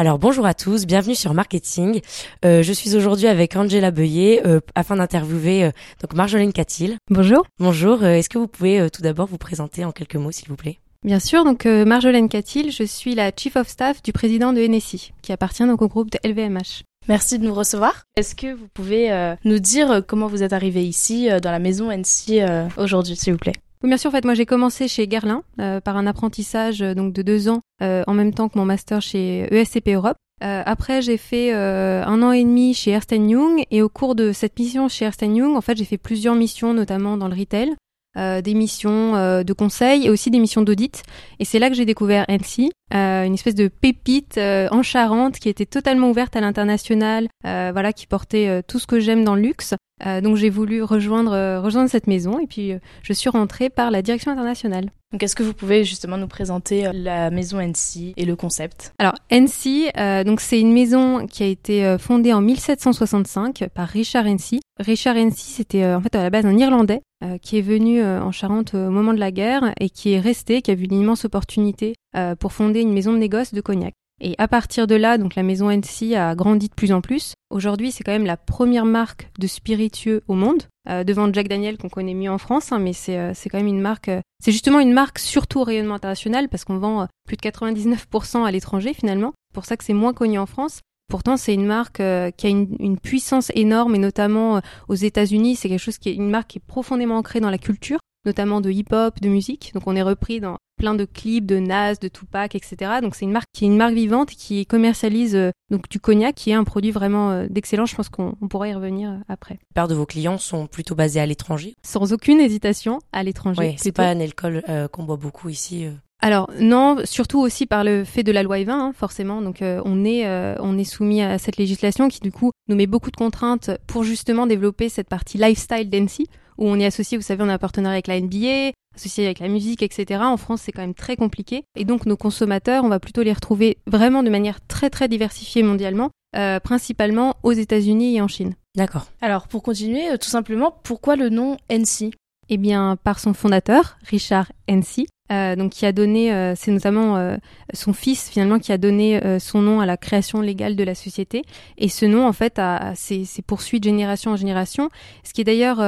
alors bonjour à tous, bienvenue sur Marketing. Euh, je suis aujourd'hui avec Angela Beuillet euh, afin d'interviewer euh, donc Marjolaine Catil. Bonjour. Bonjour. Est-ce que vous pouvez tout d'abord vous présenter en quelques mots, s'il vous plaît? Bien sûr. Donc Marjolaine Catil, je suis la chief of staff du président de NSI, qui appartient donc au groupe de LVMH. Merci de nous recevoir. Est-ce que vous pouvez nous dire comment vous êtes arrivé ici dans la maison NSI aujourd'hui, s'il vous plaît? Oui, bien. En fait, moi, j'ai commencé chez Guerlain euh, par un apprentissage euh, donc de deux ans euh, en même temps que mon master chez ESCP Europe. après, j'ai fait un an et demi chez Ernst Young et au cours de cette mission chez Ernst Young, en fait, j'ai fait plusieurs missions, notamment dans le retail. Euh, des missions euh, de conseil et aussi des missions d'audit. Et c'est là que j'ai découvert NC, euh, une espèce de pépite en Charente qui était totalement ouverte à l'international, voilà, qui portait tout ce que j'aime dans le luxe. donc j'ai voulu rejoindre rejoindre cette maison et puis je suis rentrée par la direction internationale. Donc est-ce que vous pouvez justement nous présenter la maison NC et le concept? Alors NC, donc c'est une maison qui a été fondée en 1765 par Richard NC. Richard NC, c'était en fait à la base un Irlandais euh, qui est venu euh, en Charente au moment de la guerre et qui est resté, qui a vu une immense opportunité euh, pour fonder une maison de négoce de cognac. Et à partir de là, donc la maison NC a grandi de plus en plus. Aujourd'hui, c'est quand même la première marque de spiritueux au monde, devant Jack Daniel qu'on connaît mieux en France, hein, mais c'est quand même une marque. c'est justement une marque surtout au rayonnement international parce qu'on vend plus de 99% à l'étranger finalement. C'est pour ça que c'est moins connu en France. Pourtant, c'est une marque euh, qui a une, puissance énorme et notamment euh, aux États-Unis, c'est quelque chose qui est une marque qui est profondément ancrée dans la culture, notamment de hip-hop, de musique. Donc, on est repris dans plein de clips de Nas, de Tupac, etc. Donc, c'est une marque qui est une marque vivante qui commercialise euh, donc du cognac, qui est un produit vraiment d'excellent. Je pense qu'on pourra y revenir après. La plupart de vos clients sont plutôt basés à l'étranger? Sans aucune hésitation, à l'étranger. Oui, c'est pas un alcool qu'on boit beaucoup ici alors non, surtout aussi par le fait de la loi E20, hein, forcément. Donc euh, on est euh, on est soumis à cette législation qui du coup nous met beaucoup de contraintes pour justement développer cette partie lifestyle d'NC où on est associé, vous savez, on a un partenariat avec la NBA, associé avec la musique, etc. En France, c'est quand même très compliqué. Et donc nos consommateurs, on va plutôt les retrouver vraiment de manière très très diversifiée mondialement, euh, principalement aux États-Unis et en Chine. D'accord. Alors pour continuer, tout simplement, pourquoi le nom NC Eh bien, par son fondateur, Richard NC, euh, donc qui a donné, euh, c'est notamment euh, son fils finalement qui a donné son nom à la création légale de la société. Et ce nom en fait a, s'est poursuivi de génération en génération. Ce qui est d'ailleurs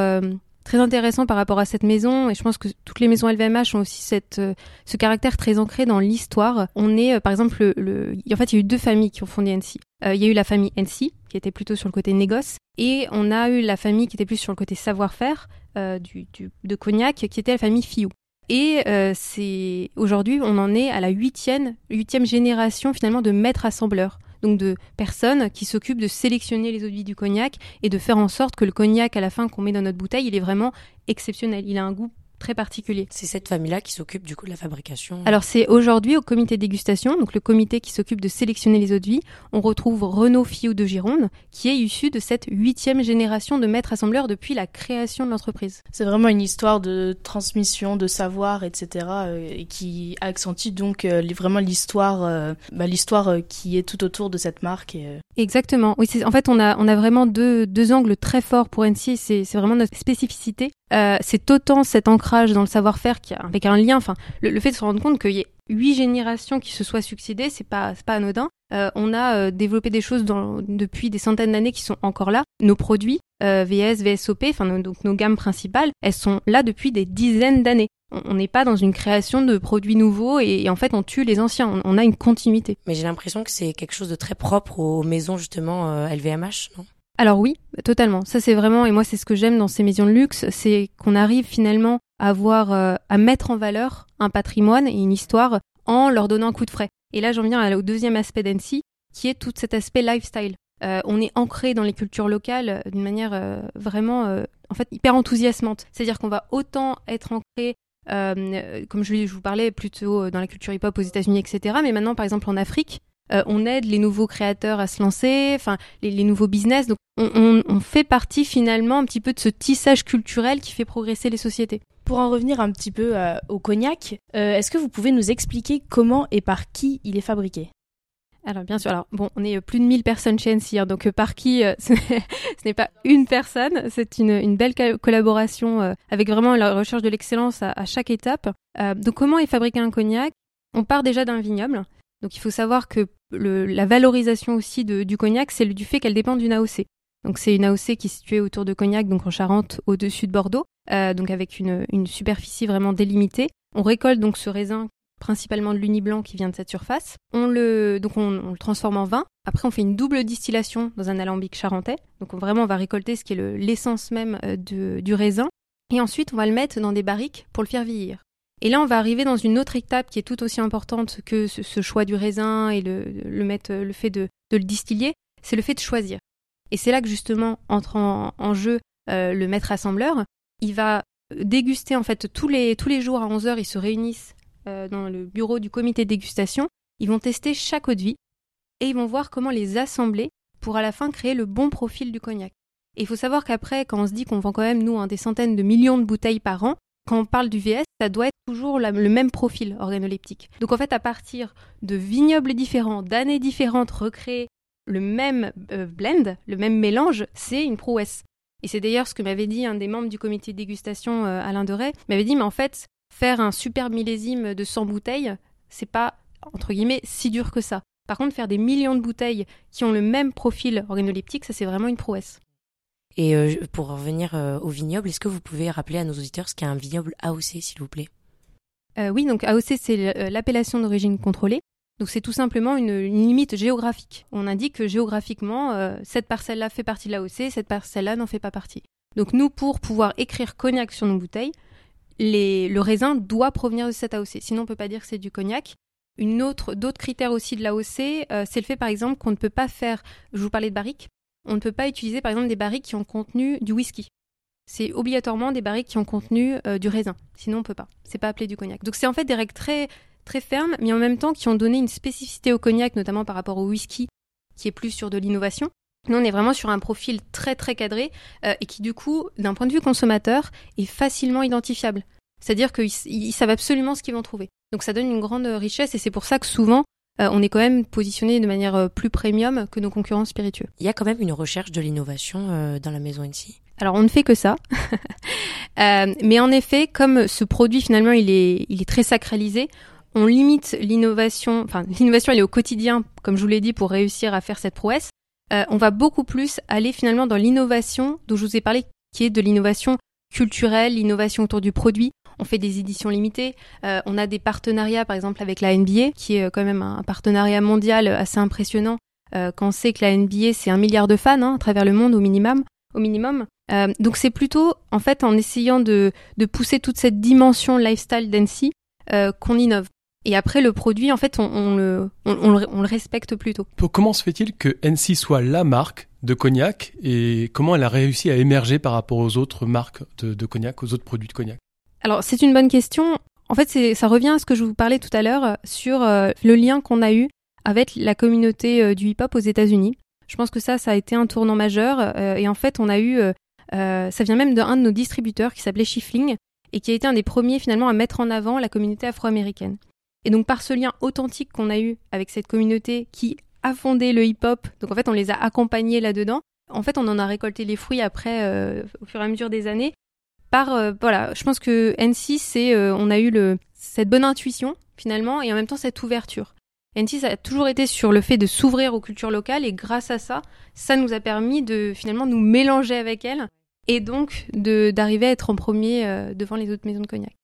très intéressant par rapport à cette maison et je pense que toutes les maisons LVMH ont aussi cette ce caractère très ancré dans l'histoire. On est par exemple le, en fait il y a eu deux familles qui ont fondé NC. il y a eu la famille NC qui était plutôt sur le côté négoce et on a eu la famille qui était plus sur le côté savoir-faire du, du, de Cognac qui était la famille Fiou. Et euh, c'est aujourd'hui, on en est à la huitième, huitième génération finalement de maîtres assembleurs. Donc de personnes qui s'occupent de sélectionner les eaux de vie du cognac et de faire en sorte que le cognac à la fin qu'on met dans notre bouteille, il est vraiment exceptionnel. Il a un goût très particulier. C'est cette famille-là qui s'occupe du coup de la fabrication Alors c'est aujourd'hui au comité dégustation, donc le comité qui s'occupe de sélectionner les eaux de vie, on retrouve Renaud Fiou de Gironde, qui est issu de cette huitième génération de maîtres assembleurs depuis la création de l'entreprise. C'est vraiment une histoire de transmission, de savoir, etc., euh, et qui accentue donc euh, vraiment l'histoire, euh, bah, l'histoire qui est tout autour de cette marque. Exactement. Oui, en fait on a on a vraiment deux, deux angles très forts pour NC. C'est vraiment notre spécificité. Euh, c'est autant cet ancrage dans le savoir-faire avec un lien. Enfin, le, fait de se rendre compte qu'il y ait huit générations qui se soient succédées, c'est pas pas anodin. Euh, on a euh, développé des choses depuis des centaines d'années qui sont encore là. Nos produits VS, VSOP, enfin donc nos gammes principales, elles sont là depuis des dizaines d'années. On n'est pas dans une création de produits nouveaux et, en fait on tue les anciens. On, a une continuité. Mais j'ai l'impression que c'est quelque chose de très propre aux maisons justement LVMH, non? Alors oui, totalement. Ça c'est vraiment, et moi c'est ce que j'aime dans ces maisons de luxe, c'est qu'on arrive finalement à voir, euh, à mettre en valeur un patrimoine et une histoire en leur donnant un coup de frais. Et là j'en viens au deuxième aspect d'Annecy, qui est tout cet aspect lifestyle. Euh, on est ancré dans les cultures locales d'une manière euh, vraiment, hyper enthousiasmante. C'est-à-dire qu'on va autant être ancré comme je, je, vous parlais plutôt dans la culture hip-hop aux États-Unis, etc. Mais maintenant, par exemple, en Afrique, on aide les nouveaux créateurs à se lancer, enfin les, nouveaux business. Donc on, on, fait partie finalement un petit peu de ce tissage culturel qui fait progresser les sociétés. Pour en revenir un petit peu au cognac, est-ce que vous pouvez nous expliquer comment et par qui il est fabriqué? Alors bien sûr, alors bon, on est plus de 1000 personnes chez NCR, hein, donc euh, par qui euh, ce n'est pas une personne, c'est une, une, belle collaboration euh, avec vraiment la recherche de l'excellence à, chaque étape. donc comment est fabriqué un cognac? On part déjà d'un vignoble, donc il faut savoir que la valorisation aussi du cognac, c'est du fait qu'elle dépend d'une AOC. Donc c'est une AOC qui est située autour de Cognac, donc en Charente, au-dessus de Bordeaux, donc avec une, superficie vraiment délimitée. On récolte donc ce raisin principalement de l'uni blanc qui vient de cette surface. On le, on, transforme en vin. Après, on fait une double distillation dans un alambic charentais. Donc vraiment, on va récolter ce qui est l'essence même euh, du raisin. Et ensuite, on va le mettre dans des barriques pour le faire vieillir. Et là, on va arriver dans une autre étape qui est tout aussi importante que ce, choix du raisin et le, le fait de, le distiller, c'est le fait de choisir. Et c'est là que justement entre en, jeu euh, le maître assembleur. Il va déguster en fait tous les, jours à 11h, ils se réunissent euh, dans le bureau du comité de dégustation. Ils vont tester chaque eau de vie et ils vont voir comment les assembler pour à la fin créer le bon profil du cognac. Et il faut savoir qu'après, quand on se dit qu'on vend quand même, nous, des centaines de millions de bouteilles par an, quand on parle du VS, ça doit être toujours le même profil organoleptique. Donc en fait, à partir de vignobles différents, d'années différentes, recréer le même euh, blend, le même mélange, c'est une prouesse. Et c'est d'ailleurs ce que m'avait dit un des membres du comité de dégustation, euh, Alain Deray, m'avait dit, mais en fait, faire un super millésime de 100 bouteilles, c'est pas, entre guillemets, si dur que ça. Par contre, faire des millions de bouteilles qui ont le même profil organoleptique, ça c'est vraiment une prouesse. Et euh, pour revenir euh, au vignoble, est-ce que vous pouvez rappeler à nos auditeurs ce qu'est un vignoble AOC, s'il vous plaît? Euh, Oui, donc AOC, c'est l'appellation d'origine contrôlée. Donc c'est tout simplement une, limite géographique. On indique que géographiquement, cette parcelle-là fait partie de l'AOC, cette parcelle-là n'en fait pas partie. Donc nous, pour pouvoir écrire cognac sur nos bouteilles, le raisin doit provenir de cette AOC. Sinon, on ne peut pas dire que c'est du cognac. Une autre, d'autres critères aussi de l'AOC, euh, c'est le fait par exemple qu'on ne peut pas faire, je vous parlais de barriques, on ne peut pas utiliser par exemple des barriques qui ont contenu du whisky. C'est obligatoirement des barriques qui ont contenu euh, du raisin. Sinon, on peut pas. C'est pas appelé du cognac. Donc c'est en fait des règles très très fermes, mais en même temps qui ont donné une spécificité au cognac, notamment par rapport au whisky, qui est plus sur de l'innovation. Nous, on est vraiment sur un profil très très cadré euh, et qui du coup, d'un point de vue consommateur, est facilement identifiable. C'est-à-dire qu'ils savent absolument ce qu'ils vont trouver. Donc ça donne une grande richesse et c'est pour ça que souvent, euh, on est quand même positionné de manière euh, plus premium que nos concurrents spiritueux. Il y a quand même une recherche de l'innovation dans la maison NC. Alors on ne fait que ça, mais en effet, comme ce produit finalement il est, il est très sacralisé, on limite l'innovation. Enfin, l'innovation elle est au quotidien, comme je vous l'ai dit, pour réussir à faire cette prouesse. Euh, on va beaucoup plus aller finalement dans l'innovation dont je vous ai parlé, qui est de l'innovation culturelle, l'innovation autour du produit. On fait des éditions limitées. Euh, on a des partenariats, par exemple, avec la NBA, qui est euh, quand même un partenariat mondial assez impressionnant. quand on sait que la NBA, c'est un milliard de fans hein, à travers le monde au minimum. Au minimum. donc c'est plutôt, en fait, en essayant de, pousser toute cette dimension lifestyle d'NC qu'on innove. Et après, le produit, en fait, on, le, on, le, respecte plutôt. Comment se fait-il que NC soit la marque de cognac et comment elle a réussi à émerger par rapport aux autres marques de, cognac, aux autres produits de cognac? Alors, c'est une bonne question. En fait, ça revient à ce que je vous parlais tout à l'heure sur euh, le lien qu'on a eu avec la communauté euh, du hip-hop aux États-Unis. Je pense que ça, ça a été un tournant majeur. Euh, et en fait, on a eu, ça vient même d'un de nos distributeurs qui s'appelait Schiffling et qui a été un des premiers finalement à mettre en avant la communauté afro-américaine. Et donc par ce lien authentique qu'on a eu avec cette communauté qui a fondé le hip-hop, donc en fait on les a accompagnés là-dedans, en fait on en a récolté les fruits après euh, au fur et à mesure des années. Par euh, voilà, je pense que N6 c'est euh, on a eu le cette bonne intuition finalement et en même temps cette ouverture. N6 a toujours été sur le fait de s'ouvrir aux cultures locales et grâce à ça, ça nous a permis de finalement nous mélanger avec elles et donc de d'arriver à être en premier devant les autres maisons de cognac.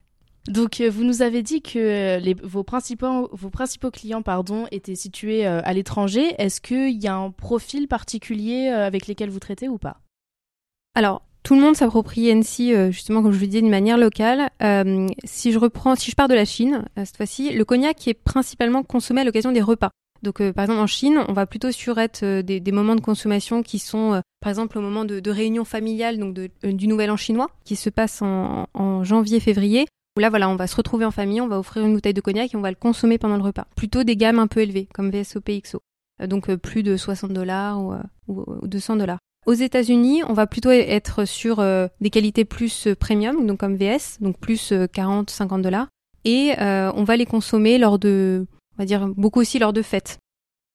Donc, euh, vous nous avez dit que euh, les, vos, principaux, vos principaux clients pardon, étaient situés euh, à l'étranger. Est-ce qu'il y a un profil particulier avec lesquels vous traitez ou pas? Alors, tout le monde s'approprie NC, justement, comme je vous disais, d'une manière locale. si je reprends, si je pars de la Chine, cette fois-ci, le cognac est principalement consommé à l'occasion des repas. Donc, par exemple, en Chine, on va plutôt sur être des, moments de consommation qui sont, par exemple, au moment de, de réunion familiale, donc du Nouvel An chinois, qui se passe en, en janvier-février, où là, voilà, on va se retrouver en famille, on va offrir une bouteille de cognac et on va le consommer pendant le repas. Plutôt des gammes un peu élevées, comme VSOP XO. donc plus de 60 dollars ou, ou 200 dollars. Aux États-Unis, on va plutôt être sur des qualités plus premium, donc comme VS, donc plus 40-50 dollars, et on va les consommer lors de, on va dire beaucoup aussi lors de fêtes.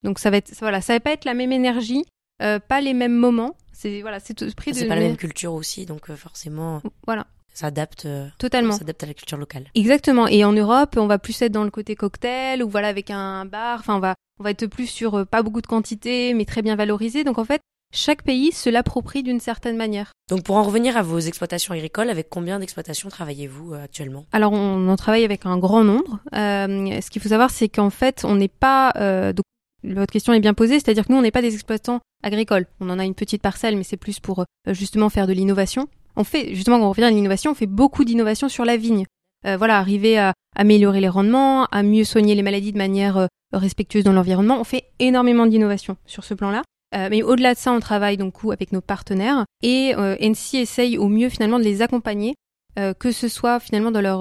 Donc ça va être, voilà, ça va pas être la même énergie, pas les mêmes moments. C'est voilà, c'est pris de. C'est pas la même culture aussi, donc forcément. Voilà ça adapte euh, totalement s'adapte à la culture locale. Exactement. Et en Europe, on va plus être dans le côté cocktail ou voilà avec un bar. Enfin, on va on va être plus sur euh, pas beaucoup de quantité, mais très bien valorisé. Donc en fait, chaque pays se l'approprie d'une certaine manière. Donc pour en revenir à vos exploitations agricoles, avec combien d'exploitations travaillez-vous euh, actuellement? Alors on en travaille avec un grand nombre. ce qu'il faut savoir, c'est qu'en fait, on n'est pas donc votre question est bien posée, c'est-à-dire que nous, on n'est pas des exploitants agricoles. On en a une petite parcelle, mais c'est plus pour justement faire de l'innovation on fait, justement, quand on revient à l'innovation, on fait beaucoup d'innovation sur la vigne. Euh, voilà, arriver à améliorer les rendements, à mieux soigner les maladies de manière euh, respectueuse dans l'environnement. On fait énormément d'innovation sur ce plan-là. Euh, mais au-delà de ça, on travaille donc avec nos partenaires et NC essaye au mieux finalement de les accompagner, que ce soit finalement dans leur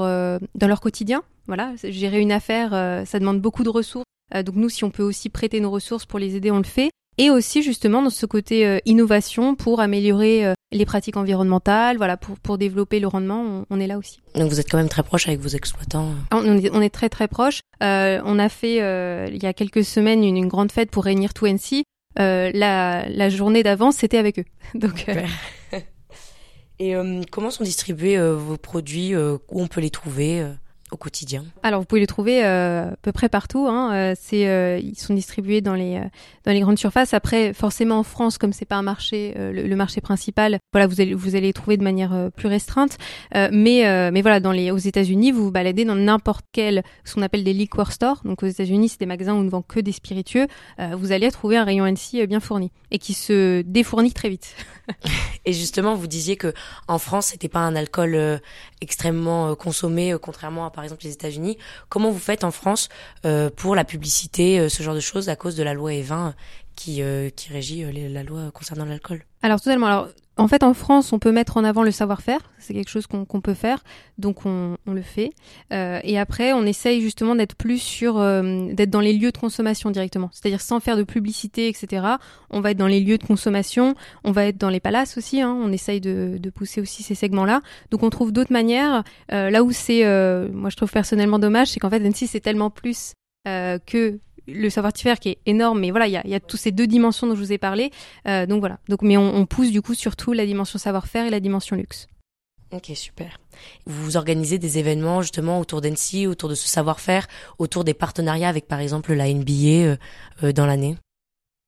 dans leur quotidien. Voilà, gérer une affaire, ça demande beaucoup de ressources. donc nous, si on peut aussi prêter nos ressources pour les aider, on le fait et aussi justement dans ce côté euh, innovation pour améliorer euh, les pratiques environnementales, voilà, pour, pour développer le rendement, on, est là aussi. Donc vous êtes quand même très proche avec vos exploitants. Ah, on, est, on est, très très proche. Euh, on a fait il y a quelques semaines une, grande fête pour réunir tout NC. la, la journée d'avant, c'était avec eux. Donc. Et comment sont distribués vos produits Où on peut les trouver Alors vous pouvez les trouver euh, à peu près partout. Hein. Euh, c'est, euh, ils sont distribués dans les dans les grandes surfaces. Après, forcément en France, comme c'est pas un marché, le, marché principal, voilà, vous allez vous allez les trouver de manière plus restreinte. mais mais voilà, dans les aux États-Unis, vous vous baladez dans n'importe quel ce qu'on appelle des liquor stores. Donc aux États-Unis, c'est des magasins où on ne vend que des spiritueux. vous allez trouver un rayon NC bien fourni et qui se défournit très vite. et justement, vous disiez que en France, c'était pas un alcool extrêmement consommé, contrairement à par exemple les États-Unis. Comment vous faites en France euh, pour la publicité, euh, ce genre de choses, à cause de la loi E20 qui, euh, qui régit la loi concernant l'alcool? Alors totalement. Alors en fait, en France, on peut mettre en avant le savoir-faire. C'est quelque chose qu'on peut faire, donc on, le fait. Euh, et après, on essaye justement d'être plus sur, euh, d'être dans les lieux de consommation directement. C'est-à-dire sans faire de publicité, etc. On va être dans les lieux de consommation. On va être dans les palaces aussi. Hein. On essaye de, pousser aussi ces segments-là. Donc on trouve d'autres manières. Euh, là où c'est, moi je trouve personnellement dommage, c'est qu'en fait Annecy c'est tellement plus que le savoir-faire qui est énorme, mais voilà, il y a, y a tous ces deux dimensions dont je vous ai parlé. Euh, donc voilà. Donc, mais on, on, pousse du coup surtout la dimension savoir-faire et la dimension luxe. Ok, super. Vous organisez des événements justement autour d'Annecy, autour de ce savoir-faire, autour des partenariats avec par exemple la NBA euh, euh, dans l'année?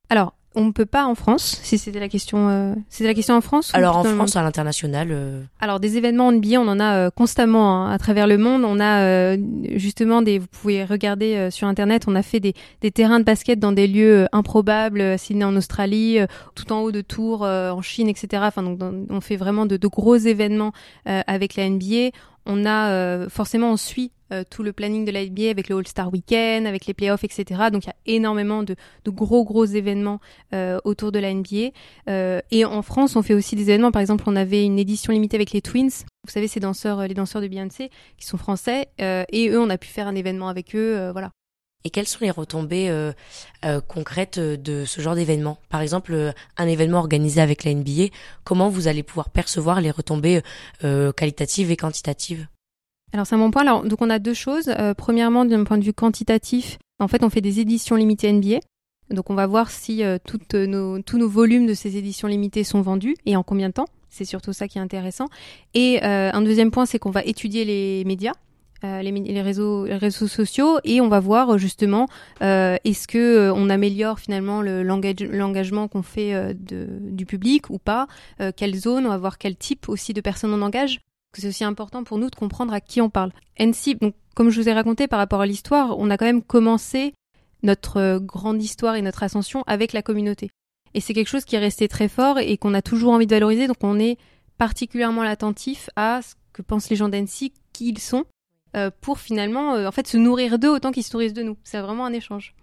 Alors, on ne peut pas en France, si c'était la question. Euh, c'était la question en France Alors en France, à l'international. Euh... Alors des événements NBA, on en a euh, constamment hein, à travers le monde. On a euh, justement des. Vous pouvez regarder euh, sur internet. On a fait des, des, terrains de basket dans des lieux improbables, Sydney en Australie, tout en haut de Tours en Chine, etc. Enfin donc on fait vraiment de, de gros événements avec la NBA. On a forcément on suit euh, tout le planning de la NBA avec le All-Star Weekend, avec les playoffs, etc. Donc il y a énormément de, gros gros événements euh, autour de la NBA. Euh, et en France, on fait aussi des événements. Par exemple, on avait une édition limitée avec les Twins. Vous savez, ces danseurs, les danseurs de Beyoncé, qui sont français. et eux, on a pu faire un événement avec eux. voilà. Et quelles sont les retombées concrètes de ce genre d'événement? Par exemple, un événement organisé avec la NBA, comment vous allez pouvoir percevoir les retombées qualitatives et quantitatives? Alors c'est un bon point. Alors, donc on a deux choses. Euh, premièrement, d'un point de vue quantitatif, en fait, on fait des éditions limitées NBA. Donc on va voir si euh, toutes nos, tous nos volumes de ces éditions limitées sont vendus et en combien de temps. C'est surtout ça qui est intéressant. Et euh, un deuxième point, c'est qu'on va étudier les médias. Les, les, réseaux, les réseaux sociaux et on va voir justement est-ce que on améliore finalement l'engagement qu'on fait de, du public ou pas, quelle zone, on va voir quel type aussi de personnes on engage c'est aussi important pour nous de comprendre à qui on parle. NC, donc, comme je vous ai raconté par rapport à l'histoire, on a quand même commencé notre euh, grande histoire et notre ascension avec la communauté. Et c'est quelque chose qui est resté très fort et qu'on a toujours envie de valoriser, donc on est particulièrement attentif à ce que pensent les gens d'NC, qui ils sont, euh, pour finalement euh, en fait se nourrir d'eux autant qu'ils se nourrissent de nous. C'est vraiment un échange.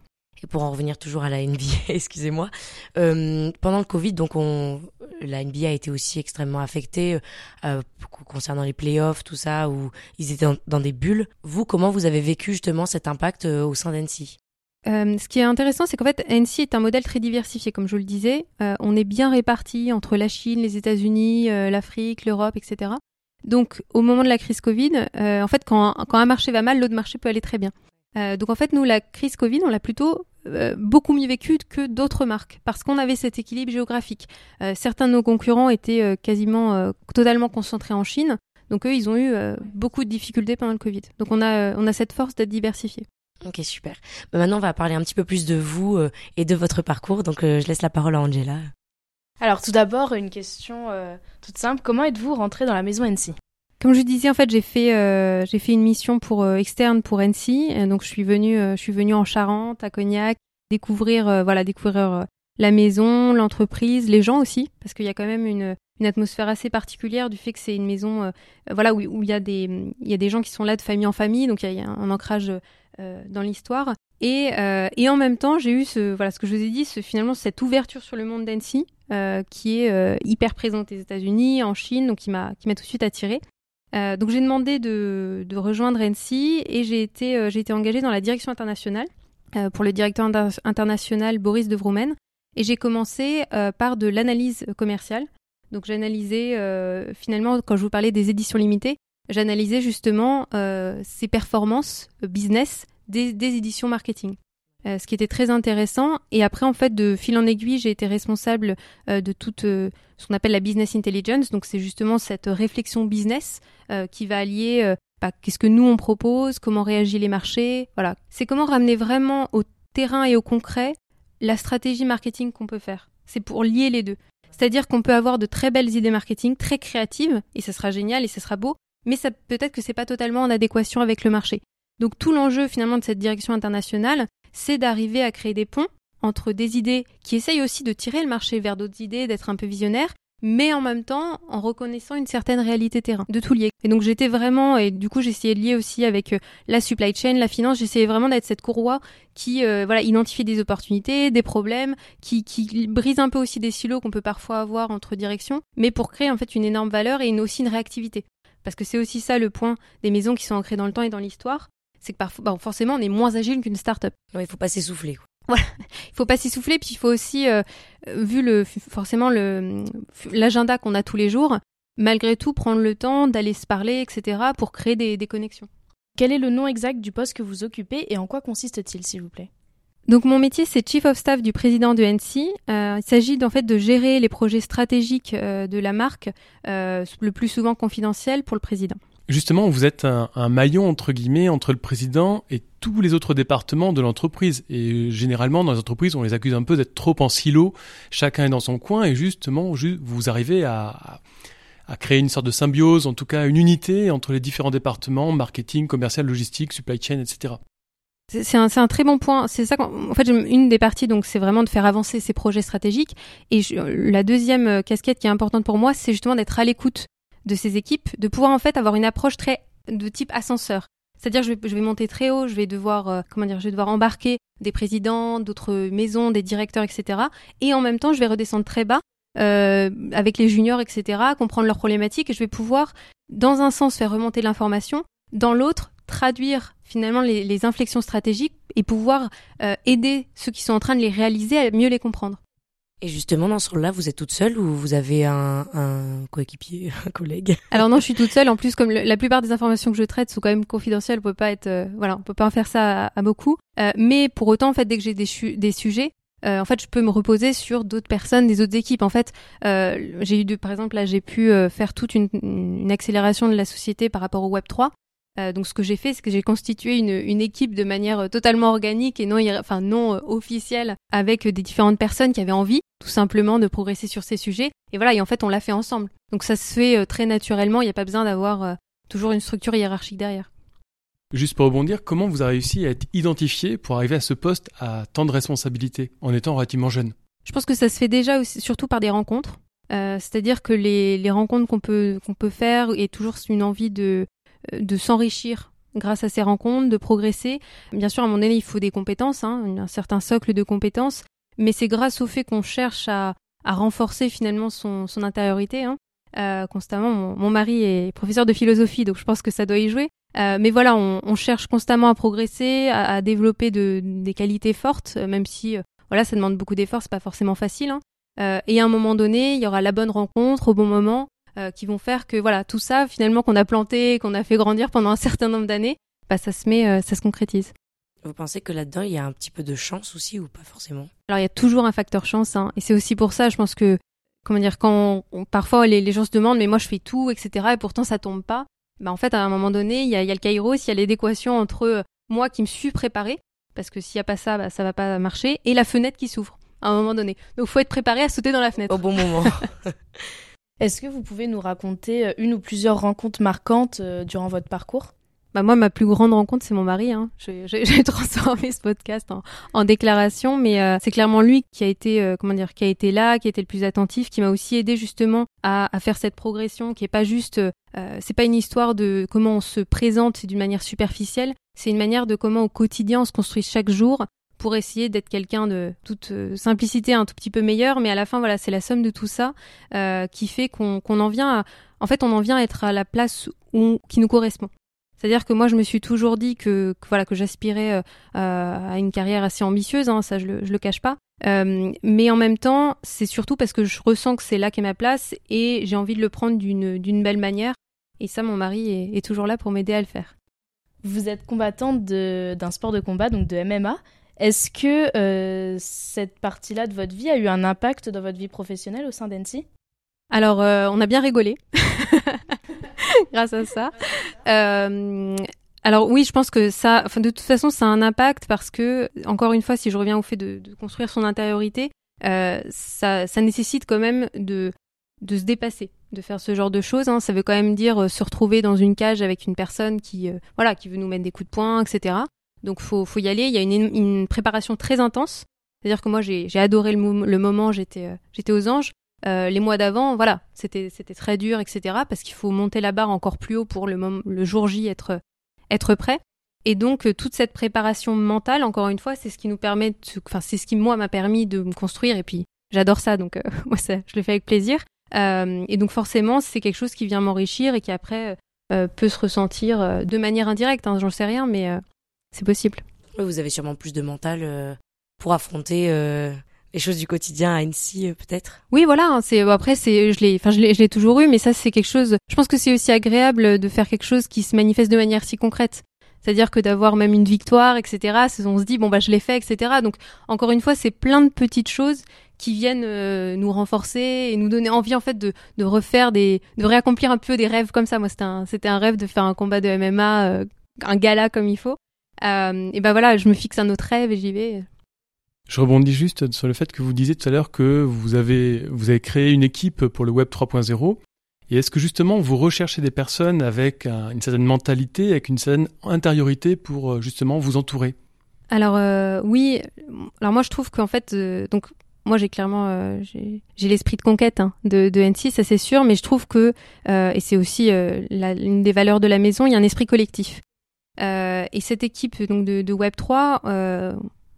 Et pour en revenir toujours à la NBA, excusez-moi, euh, pendant le Covid, donc on, la NBA a été aussi extrêmement affectée euh, concernant les playoffs, tout ça, où ils étaient dans, des bulles. Vous, comment vous avez vécu justement cet impact euh, au sein Euh, ce qui est intéressant, c'est qu'en fait, NC est un modèle très diversifié, comme je le disais. Euh, on est bien réparti entre la Chine, les États-Unis, euh, l'Afrique, l'Europe, etc. Donc, au moment de la crise Covid, en fait, quand, quand un marché va mal, l'autre marché peut aller très bien. donc, en fait, nous, la crise Covid, on l'a plutôt beaucoup mieux vécue que d'autres marques, parce qu'on avait cet équilibre géographique. certains de nos concurrents étaient quasiment totalement concentrés en Chine, donc eux, ils ont eu beaucoup de difficultés pendant le Covid. Donc, on a, on a cette force d'être diversifié. Ok, super. Bah, maintenant, on va parler un petit peu plus de vous euh, et de votre parcours. Donc, euh, je laisse la parole à Angela. Alors, tout d'abord, une question euh, toute simple. Comment êtes-vous rentrée dans la maison NC Comme je disais, en fait, j'ai fait, j'ai fait une mission pour externe pour NC. donc, je suis venue, je suis venue en Charente, à Cognac, découvrir, voilà, découvrir la maison, l'entreprise, les gens aussi, parce qu'il y a quand même une, une atmosphère assez particulière du fait que c'est une maison, voilà, où, il y a des, il y a des gens qui sont là de famille en famille, donc il y a, un ancrage euh, dans l'histoire. Et, euh, et, en même temps, j'ai eu ce, voilà, ce que je vous ai dit, ce, finalement cette ouverture sur le monde d'Annecy, euh, qui est hyper présente aux États-Unis, en Chine, donc qui m'a tout de suite attirée. donc j'ai demandé de, rejoindre Annecy et j'ai été j'ai été engagée dans la direction internationale pour le directeur international Boris de Vromen et j'ai commencé par de l'analyse commerciale. Donc j'ai analysé finalement quand je vous parlais des éditions limitées, j'analysais justement euh, ces performances euh, business des, éditions marketing. Euh, ce qui était très intéressant. Et après, en fait, de fil en aiguille, j'ai été responsable de toute ce qu'on appelle la business intelligence. Donc, c'est justement cette réflexion business qui va allier bah, qu'est-ce que nous on propose, comment réagissent les marchés. Voilà, c'est comment ramener vraiment au terrain et au concret la stratégie marketing qu'on peut faire. C'est pour lier les deux. C'est-à-dire qu'on peut avoir de très belles idées marketing, très créatives, et ce sera génial et ce sera beau, mais peut-être que c'est pas totalement en adéquation avec le marché. Donc tout l'enjeu finalement de cette direction internationale, c'est d'arriver à créer des ponts entre des idées qui essayent aussi de tirer le marché vers d'autres idées, d'être un peu visionnaires, mais en même temps en reconnaissant une certaine réalité terrain, de tout lier. Et donc j'étais vraiment, et du coup j'essayais de lier aussi avec euh, la supply chain, la finance, j'essayais vraiment d'être cette courroie qui euh, voilà identifie des opportunités, des problèmes, qui, qui brise un peu aussi des silos qu'on peut parfois avoir entre directions, mais pour créer en fait une énorme valeur et une, aussi une réactivité. Parce que c'est aussi ça le point des maisons qui sont ancrées dans le temps et dans l'histoire. C'est que parfois, bah, forcément, on est moins agile qu'une start-up. il faut pas s'essouffler. Voilà, il faut pas s'essouffler, puis il faut aussi, euh, vu le forcément le l'agenda qu'on a tous les jours, malgré tout prendre le temps d'aller se parler, etc., pour créer des, des connexions. Quel est le nom exact du poste que vous occupez et en quoi consiste-t-il, s'il vous plaît? Donc mon métier c'est Chief of Staff du président de NC. Euh, il s'agit en fait de gérer les projets stratégiques euh, de la marque, euh, le plus souvent confidentiels pour le président. Justement, vous êtes un, maillon entre guillemets entre le président et tous les autres départements de l'entreprise. Et généralement, dans les entreprises, on les accuse un peu d'être trop en silo. Chacun est dans son coin et justement, vous arrivez à, à créer une sorte de symbiose, en tout cas une unité entre les différents départements, marketing, commercial, logistique, supply chain, etc. C'est un, très bon point. C'est ça. En fait, une des parties, donc, c'est vraiment de faire avancer ces projets stratégiques. Et la deuxième euh, casquette qui est importante pour moi, c'est justement d'être à l'écoute de ces équipes, de pouvoir en fait avoir une approche très de type ascenseur. C'est-à-dire, je vais, je vais monter très haut, je vais devoir, euh, comment dire, je vais devoir embarquer des présidents, d'autres maisons, des directeurs, etc. Et en même temps, je vais redescendre très bas euh, avec les juniors, etc. Comprendre leurs problématiques et je vais pouvoir, dans un sens, faire remonter l'information, dans l'autre, traduire finalement les, inflexions stratégiques et pouvoir euh, aider ceux qui sont en train de les réaliser à mieux les comprendre. Et justement, dans ce rôle-là, vous êtes toute seule ou vous avez un, coéquipier, un collègue? Alors non, je suis toute seule. En plus, comme la plupart des informations que je traite sont quand même confidentielles, on peut pas être, euh, voilà, on peut pas en faire ça à, beaucoup. Euh, mais pour autant, en fait, dès que j'ai des, des sujets, en fait, je peux me reposer sur d'autres personnes, des autres équipes. En fait, j'ai eu, par exemple, là, j'ai pu faire toute une, une, accélération de la société par rapport au Web 3. Euh, donc ce que j'ai fait, c'est que j'ai constitué une, une, équipe de manière euh, totalement organique et non, enfin non euh, officielle, avec des différentes personnes qui avaient envie, tout simplement, de progresser sur ces sujets. Et voilà, et en fait, on l'a fait ensemble. Donc ça se fait très naturellement. Il n'y a pas besoin d'avoir toujours une structure hiérarchique derrière. Juste pour rebondir, comment vous avez réussi à être identifié pour arriver à ce poste à tant de responsabilités en étant relativement jeune? Je pense que ça se fait déjà aussi, surtout par des rencontres. C'est-à-dire que les, les rencontres qu'on peut qu'on peut faire et toujours une envie de de s'enrichir grâce à ces rencontres, de progresser. Bien sûr, à mon avis, il faut des compétences, hein, un certain socle de compétences, mais c'est grâce au fait qu'on cherche à, renforcer finalement son, intériorité. Hein. Euh, constamment, mon, mari est professeur de philosophie, donc je pense que ça doit y jouer. mais voilà, on, cherche constamment à progresser, à, développer de, des qualités fortes, même si voilà, ça demande beaucoup d'efforts, c'est pas forcément facile. Hein. et à un moment donné, il y aura la bonne rencontre au bon moment qui vont faire que voilà, tout ça finalement qu'on a planté, qu'on a fait grandir pendant un certain nombre d'années, bah, ça se met, ça se concrétise. Vous pensez que là-dedans, il y a un petit peu de chance aussi ou pas forcément? Alors, il y a toujours un facteur chance. Hein, et c'est aussi pour ça, je pense que, comment dire, quand parfois les, gens se demandent, mais moi je fais tout, etc. Et pourtant ça tombe pas. Bah, en fait, à un moment donné, il y a, le kairos, il y a l'équation entre euh, moi qui me suis préparé, parce que s'il n'y a pas ça, bah, ça va pas marcher, et la fenêtre qui s'ouvre à un moment donné. Donc, faut être préparé à sauter dans la fenêtre. Au bon moment. Est-ce que vous pouvez nous raconter euh, une ou plusieurs rencontres marquantes euh, durant votre parcours? Bah moi, ma plus grande rencontre, c'est mon mari. Hein. J'ai transformé ce podcast en, en déclaration, mais euh, c'est clairement lui qui a été, euh, comment dire, qui a été là, qui a été le plus attentif, qui m'a aussi aidé justement à, à, faire cette progression, qui est pas juste, euh, c'est pas une histoire de comment on se présente d'une manière superficielle, c'est une manière de comment au quotidien on se construit chaque jour pour essayer d'être quelqu'un de toute simplicité un tout petit peu meilleur, mais à la fin, voilà, c'est la somme de tout ça qui fait qu'on en vient, à, en fait, on en vient à être à la place où, qui nous correspond. C'est-à-dire que moi, je me suis toujours dit que, voilà que j'aspirais euh, à une carrière assez ambitieuse, hein, ça je le, le cache pas. Euh, mais en même temps, c'est surtout parce que je ressens que c'est là qu'est ma place et j'ai envie de le prendre d'une belle manière. Et ça, mon mari est, toujours là pour m'aider à le faire. Vous êtes combattante d'un sport de combat, donc de MMA. Est-ce que euh, cette partie-là de votre vie a eu un impact dans votre vie professionnelle au sein d'Ensi Alors, on a bien rigolé. grâce à ça. Euh, alors oui, je pense que ça, de toute façon, ça a un impact parce que encore une fois, si je reviens au fait de, construire son intériorité, euh, ça, nécessite quand même de se dépasser, de faire ce genre de choses. Hein. Ça veut quand même dire euh, se retrouver dans une cage avec une personne qui, euh, voilà, qui veut nous mettre des coups de poing, etc. Donc faut faut y aller. Il y a une, une préparation très intense. C'est-à-dire que moi j'ai adoré le, le moment, j'étais euh, j'étais aux anges. Euh, les mois d'avant, voilà, c'était c'était très dur, etc. Parce qu'il faut monter la barre encore plus haut pour le, le jour J être être prêt. Et donc euh, toute cette préparation mentale, encore une fois, c'est ce qui nous permet, enfin c'est ce qui moi m'a permis de me construire. Et puis j'adore ça, donc euh, moi ça, je le fais avec plaisir. et donc forcément, c'est quelque chose qui vient m'enrichir et qui après peut se ressentir de manière indirecte. Hein, J'en sais rien, mais c'est possible. Vous avez sûrement plus de mental pour affronter les choses du quotidien à Annecy euh, peut-être. Oui voilà hein, c'est après c'est je l'ai enfin je l'ai toujours eu mais ça c'est quelque chose je pense que c'est aussi agréable de faire quelque chose qui se manifeste de manière si concrète. C'est-à-dire que d'avoir même une victoire etc on se dit bon bah je l'ai fait etc donc encore une fois c'est plein de petites choses qui viennent euh, nous renforcer et nous donner envie en fait de, de refaire des de réaccomplir un peu des rêves comme ça. Moi c'était un c'était un rêve de faire un combat de MMA euh, un gala comme il faut et ben voilà je me fixe un autre rêve et j'y vais je rebondis juste sur le fait que vous disiez tout à l'heure que vous avez, vous avez créé une équipe pour le Web 3.0. Et est-ce que justement vous recherchez des personnes avec une certaine mentalité, avec une certaine intériorité pour euh, justement vous entourer? Alors euh, oui, alors moi je trouve qu'en fait, euh, donc moi j'ai clairement j'ai l'esprit de conquête hein, de, de N6, ça c'est sûr, mais je trouve que et c'est aussi la, une des valeurs de la maison, il y a un esprit collectif. Et cette équipe donc de, Web 3,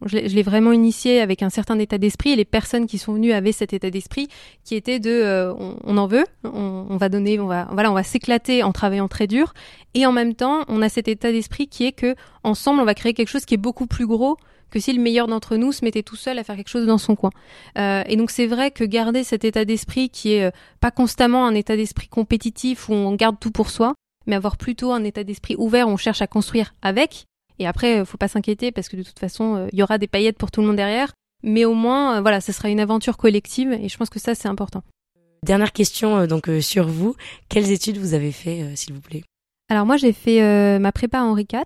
je l'ai vraiment initié avec un certain état d'esprit et les personnes qui sont venues avaient cet état d'esprit qui était de euh, on, en veut, on, va donner, on va voilà, on va s'éclater en travaillant très dur et en même temps on a cet état d'esprit qui est que ensemble on va créer quelque chose qui est beaucoup plus gros que si le meilleur d'entre nous se mettait tout seul à faire quelque chose dans son coin. Euh, et donc c'est vrai que garder cet état d'esprit qui est euh, pas constamment un état d'esprit compétitif où on garde tout pour soi, mais avoir plutôt un état d'esprit ouvert on cherche à construire avec, et après, euh, faut pas s'inquiéter parce que de toute façon, euh, il y aura des paillettes pour tout le monde derrière. Mais au moins, euh, voilà, ce sera une aventure collective et je pense que ça, c'est important. Dernière question donc sur vous. Quelles études vous avez fait, s'il vous plaît? Alors moi, j'ai fait ma prépa Henri IV.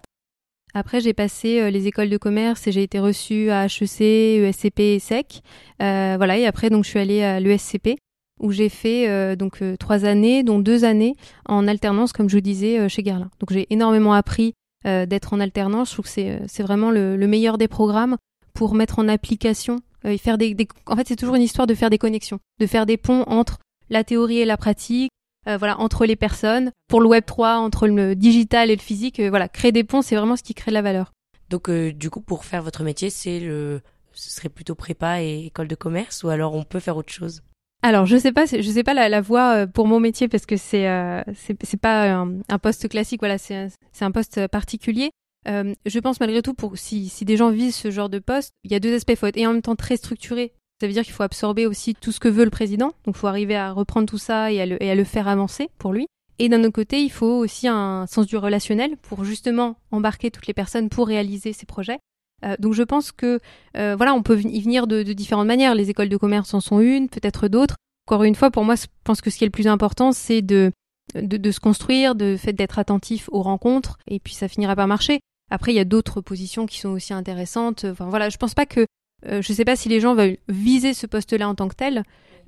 Après, j'ai passé les écoles de commerce et j'ai été reçue à HEC, ESCP et SEC. voilà, et après, donc, je suis allée à l'ESCP où j'ai fait donc trois années, dont deux années en alternance, comme je disais, chez Guerlain. Donc j'ai énormément appris euh, d'être en alternance. Je trouve que c'est, euh, c'est vraiment le, meilleur des programmes pour mettre en application euh, et faire des, En fait, c'est toujours une histoire de faire des connexions, de faire des ponts entre la théorie et la pratique, voilà, entre les personnes. Pour le Web 3, entre le digital et le physique, voilà, créer des ponts, c'est vraiment ce qui crée de la valeur. Donc, du coup, pour faire votre métier, c'est le, ce serait plutôt prépa et école de commerce, ou alors on peut faire autre chose? Alors, je sais pas, je sais pas la, la voie pour mon métier parce que c'est euh, c'est pas un, poste classique. Voilà, c'est c'est un poste particulier. Euh, je pense malgré tout pour si si des gens visent ce genre de poste, il y a deux aspects. Il faut être et en même temps très structuré. Ça veut dire qu'il faut absorber aussi tout ce que veut le président. Donc, il faut arriver à reprendre tout ça et à le, et à le faire avancer pour lui. Et d'un autre côté, il faut aussi un sens du relationnel pour justement embarquer toutes les personnes pour réaliser ces projets. Euh, donc je pense que euh, voilà, on peut y venir de, de, différentes manières. Les écoles de commerce en sont une, peut-être d'autres. Encore une fois, pour moi, je pense que ce qui est le plus important, c'est de, de, de se construire, de fait d'être attentif aux rencontres, et puis ça finira par marcher. Après, il y a d'autres positions qui sont aussi intéressantes. Enfin voilà, je pense pas que euh, je sais pas si les gens veulent viser ce poste-là en tant que tel.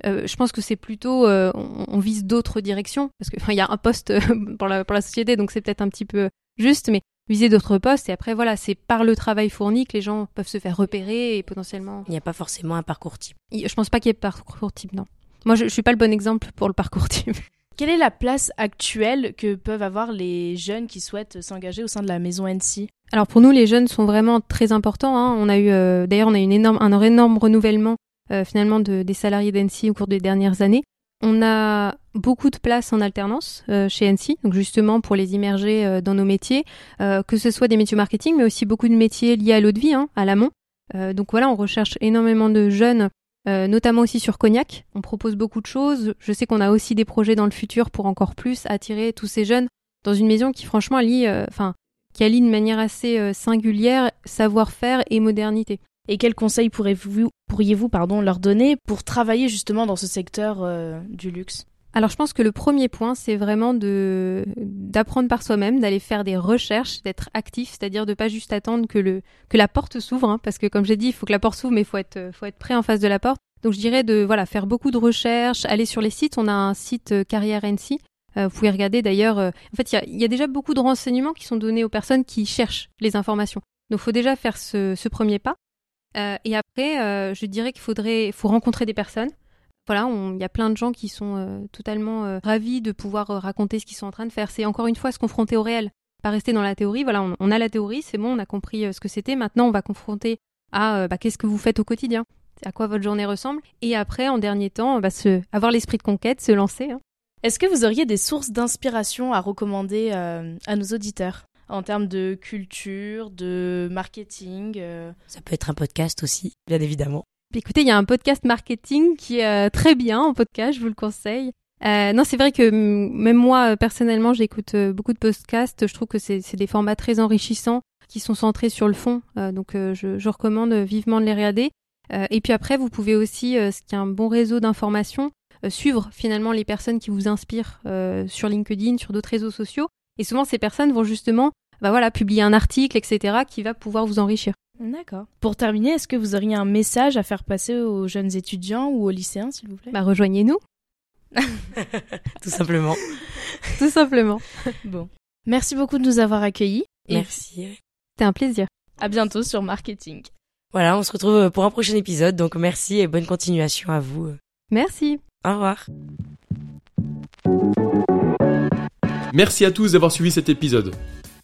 Euh, je pense que c'est plutôt euh, on, on, vise d'autres directions parce que il y a un poste pour la pour la société, donc c'est peut-être un petit peu juste, mais viser d'autres postes et après voilà, c'est par le travail fourni que les gens peuvent se faire repérer et potentiellement. Il n'y a pas forcément un parcours type. Je pense pas qu'il y ait parcours type, non. Moi, je, je suis pas le bon exemple pour le parcours type. Quelle est la place actuelle que peuvent avoir les jeunes qui souhaitent s'engager au sein de la maison NC Alors pour nous, les jeunes sont vraiment très importants. Hein. On a eu, euh, d'ailleurs, on a eu une énorme, un énorme renouvellement euh, finalement de, des salariés d'NC au cours des dernières années. On a beaucoup de places en alternance euh, chez NC, donc justement pour les immerger euh, dans nos métiers, euh, que ce soit des métiers marketing, mais aussi beaucoup de métiers liés à l'eau de vie, hein, à l'amont. donc voilà, on recherche énormément de jeunes euh, notamment aussi sur Cognac. On propose beaucoup de choses. Je sais qu'on a aussi des projets dans le futur pour encore plus attirer tous ces jeunes dans une maison qui franchement allie, euh, enfin, qui allie de manière assez euh, singulière savoir-faire et modernité. Et quels conseils pourriez-vous, pourriez-vous pardon, leur donner pour travailler justement dans ce secteur du luxe? Alors je pense que le premier point, c'est vraiment de d'apprendre par soi-même, d'aller faire des recherches, d'être actif, c'est-à-dire de pas juste attendre que le que la porte s'ouvre, hein, parce que comme j'ai dit, il faut que la porte s'ouvre, mais faut être faut être prêt en face de la porte. Donc je dirais de voilà faire beaucoup de recherches, aller sur les sites. On a un site euh, Carrière NC. Euh, vous pouvez regarder d'ailleurs. Euh, en fait, il y a, y a, déjà beaucoup de renseignements qui sont donnés aux personnes qui cherchent les informations. Donc faut déjà faire ce, ce premier pas. Et après, je dirais qu'il faudrait faut rencontrer des personnes voilà, il y a plein de gens qui sont euh, totalement euh, ravis de pouvoir euh, raconter ce qu'ils sont en train de faire. C'est encore une fois se confronter au réel, pas rester dans la théorie. Voilà, on, on a la théorie, c'est bon, on a compris ce que c'était. Maintenant, on va confronter à bah, qu'est-ce que vous faites au quotidien, à quoi votre journée ressemble. Et après, en dernier temps, bah, se, avoir l'esprit de conquête, se lancer. Hein. Est-ce que vous auriez des sources d'inspiration à recommander à nos auditeurs en termes de culture, de marketing Ça peut être un podcast aussi, bien évidemment. Écoutez, il y a un podcast marketing qui est euh, très bien en podcast, je vous le conseille. Euh, non, c'est vrai que même moi, euh, personnellement, j'écoute euh, beaucoup de podcasts. Je trouve que c'est des formats très enrichissants qui sont centrés sur le fond. Euh, donc, je, je, recommande vivement de les regarder. et puis après, vous pouvez aussi, ce qui est un bon réseau d'informations, suivre finalement les personnes qui vous inspirent sur LinkedIn, sur d'autres réseaux sociaux. Et souvent, ces personnes vont justement, bah voilà, publier un article, etc., qui va pouvoir vous enrichir. D'accord. Pour terminer, est-ce que vous auriez un message à faire passer aux jeunes étudiants ou aux lycéens, s'il vous plaît? Bah rejoignez-nous. Tout simplement. Tout simplement. Bon. Merci beaucoup de nous avoir accueillis. Merci. C'était un plaisir. À bientôt sur Marketing. Voilà, on se retrouve pour un prochain épisode, donc merci et bonne continuation à vous. Merci. Au revoir. Merci à tous d'avoir suivi cet épisode.